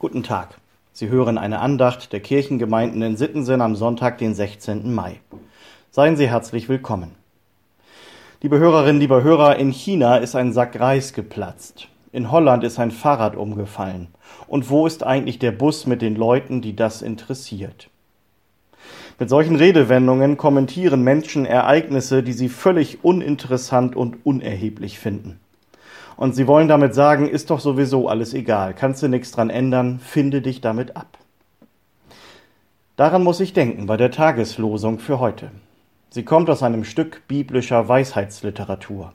Guten Tag. Sie hören eine Andacht der Kirchengemeinden in Sittensen am Sonntag, den 16. Mai. Seien Sie herzlich willkommen. Liebe Hörerinnen, lieber Hörer, in China ist ein Sack Reis geplatzt. In Holland ist ein Fahrrad umgefallen. Und wo ist eigentlich der Bus mit den Leuten, die das interessiert? Mit solchen Redewendungen kommentieren Menschen Ereignisse, die sie völlig uninteressant und unerheblich finden. Und sie wollen damit sagen, ist doch sowieso alles egal, kannst du nichts dran ändern, finde dich damit ab. Daran muss ich denken bei der Tageslosung für heute. Sie kommt aus einem Stück biblischer Weisheitsliteratur.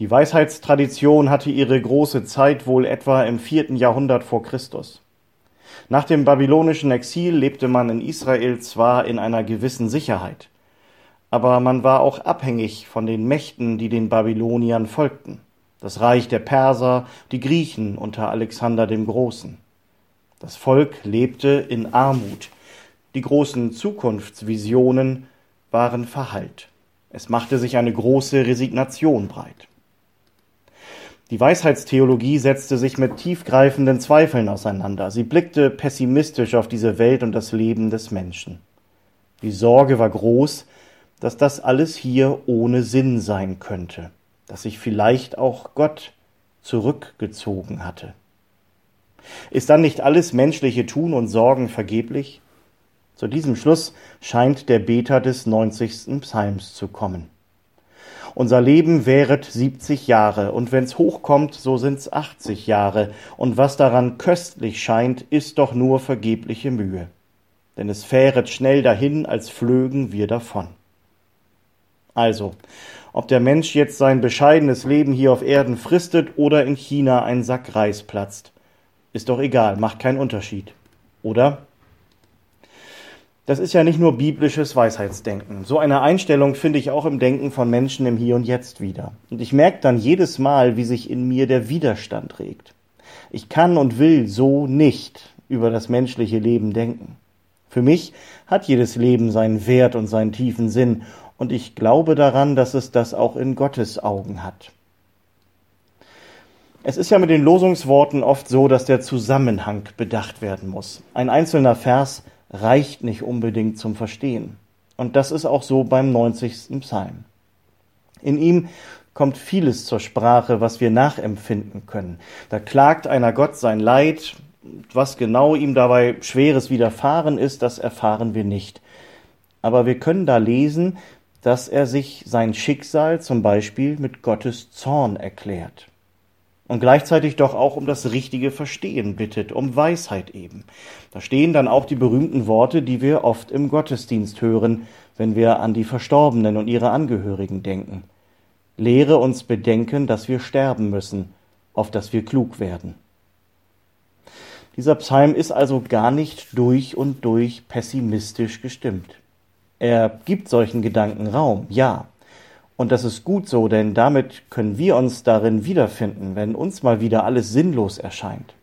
Die Weisheitstradition hatte ihre große Zeit wohl etwa im vierten Jahrhundert vor Christus. Nach dem babylonischen Exil lebte man in Israel zwar in einer gewissen Sicherheit, aber man war auch abhängig von den Mächten, die den Babyloniern folgten das Reich der Perser, die Griechen unter Alexander dem Großen. Das Volk lebte in Armut. Die großen Zukunftsvisionen waren verhallt. Es machte sich eine große Resignation breit. Die Weisheitstheologie setzte sich mit tiefgreifenden Zweifeln auseinander. Sie blickte pessimistisch auf diese Welt und das Leben des Menschen. Die Sorge war groß, dass das alles hier ohne Sinn sein könnte dass sich vielleicht auch Gott zurückgezogen hatte. Ist dann nicht alles menschliche Tun und Sorgen vergeblich? Zu diesem Schluss scheint der Beter des 90. Psalms zu kommen. Unser Leben währet 70 Jahre, und wenn's hochkommt, so sind's 80 Jahre, und was daran köstlich scheint, ist doch nur vergebliche Mühe. Denn es fähret schnell dahin, als flögen wir davon. Also, ob der Mensch jetzt sein bescheidenes Leben hier auf Erden fristet oder in China ein Sack Reis platzt. Ist doch egal, macht keinen Unterschied. Oder? Das ist ja nicht nur biblisches Weisheitsdenken. So eine Einstellung finde ich auch im Denken von Menschen im Hier und Jetzt wieder. Und ich merke dann jedes Mal, wie sich in mir der Widerstand regt. Ich kann und will so nicht über das menschliche Leben denken. Für mich hat jedes Leben seinen Wert und seinen tiefen Sinn und ich glaube daran, dass es das auch in Gottes Augen hat. Es ist ja mit den Losungsworten oft so, dass der Zusammenhang bedacht werden muss. Ein einzelner Vers reicht nicht unbedingt zum Verstehen. Und das ist auch so beim 90. Psalm. In ihm kommt vieles zur Sprache, was wir nachempfinden können. Da klagt einer Gott sein Leid, was genau ihm dabei Schweres widerfahren ist, das erfahren wir nicht. Aber wir können da lesen, dass er sich sein Schicksal zum Beispiel mit Gottes Zorn erklärt und gleichzeitig doch auch um das richtige Verstehen bittet, um Weisheit eben. Da stehen dann auch die berühmten Worte, die wir oft im Gottesdienst hören, wenn wir an die Verstorbenen und ihre Angehörigen denken. Lehre uns bedenken, dass wir sterben müssen, auf dass wir klug werden. Dieser Psalm ist also gar nicht durch und durch pessimistisch gestimmt. Er gibt solchen Gedanken Raum, ja. Und das ist gut so, denn damit können wir uns darin wiederfinden, wenn uns mal wieder alles sinnlos erscheint.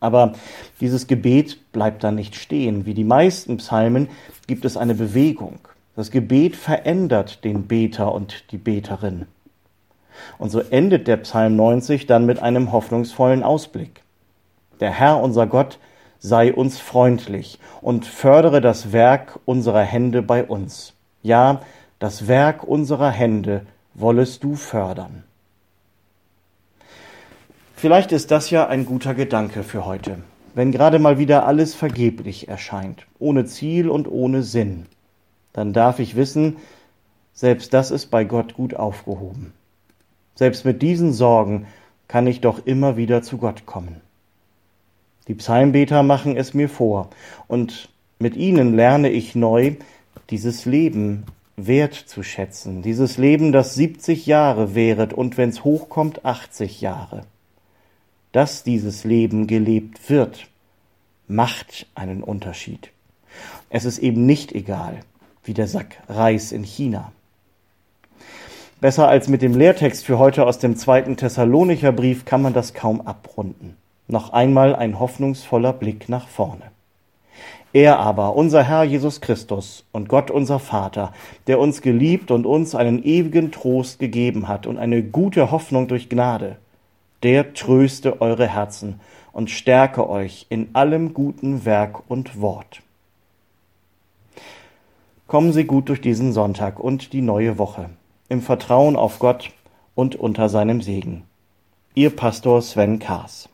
Aber dieses Gebet bleibt da nicht stehen. Wie die meisten Psalmen gibt es eine Bewegung. Das Gebet verändert den Beter und die Beterin. Und so endet der Psalm 90 dann mit einem hoffnungsvollen Ausblick. Der Herr, unser Gott, sei uns freundlich und fördere das Werk unserer Hände bei uns. Ja, das Werk unserer Hände wollest du fördern. Vielleicht ist das ja ein guter Gedanke für heute, wenn gerade mal wieder alles vergeblich erscheint, ohne Ziel und ohne Sinn. Dann darf ich wissen, selbst das ist bei Gott gut aufgehoben. Selbst mit diesen Sorgen kann ich doch immer wieder zu Gott kommen. Die Psalmbeter machen es mir vor, und mit ihnen lerne ich neu, dieses Leben wertzuschätzen, dieses Leben, das 70 Jahre währet und wenn's hochkommt 80 Jahre. Dass dieses Leben gelebt wird, macht einen Unterschied. Es ist eben nicht egal, wie der Sack Reis in China. Besser als mit dem Lehrtext für heute aus dem zweiten Thessalonicher Brief kann man das kaum abrunden. Noch einmal ein hoffnungsvoller Blick nach vorne. Er aber, unser Herr Jesus Christus und Gott unser Vater, der uns geliebt und uns einen ewigen Trost gegeben hat und eine gute Hoffnung durch Gnade, der tröste eure Herzen und stärke euch in allem guten Werk und Wort. Kommen Sie gut durch diesen Sonntag und die neue Woche, im Vertrauen auf Gott und unter seinem Segen. Ihr Pastor Sven Kaas.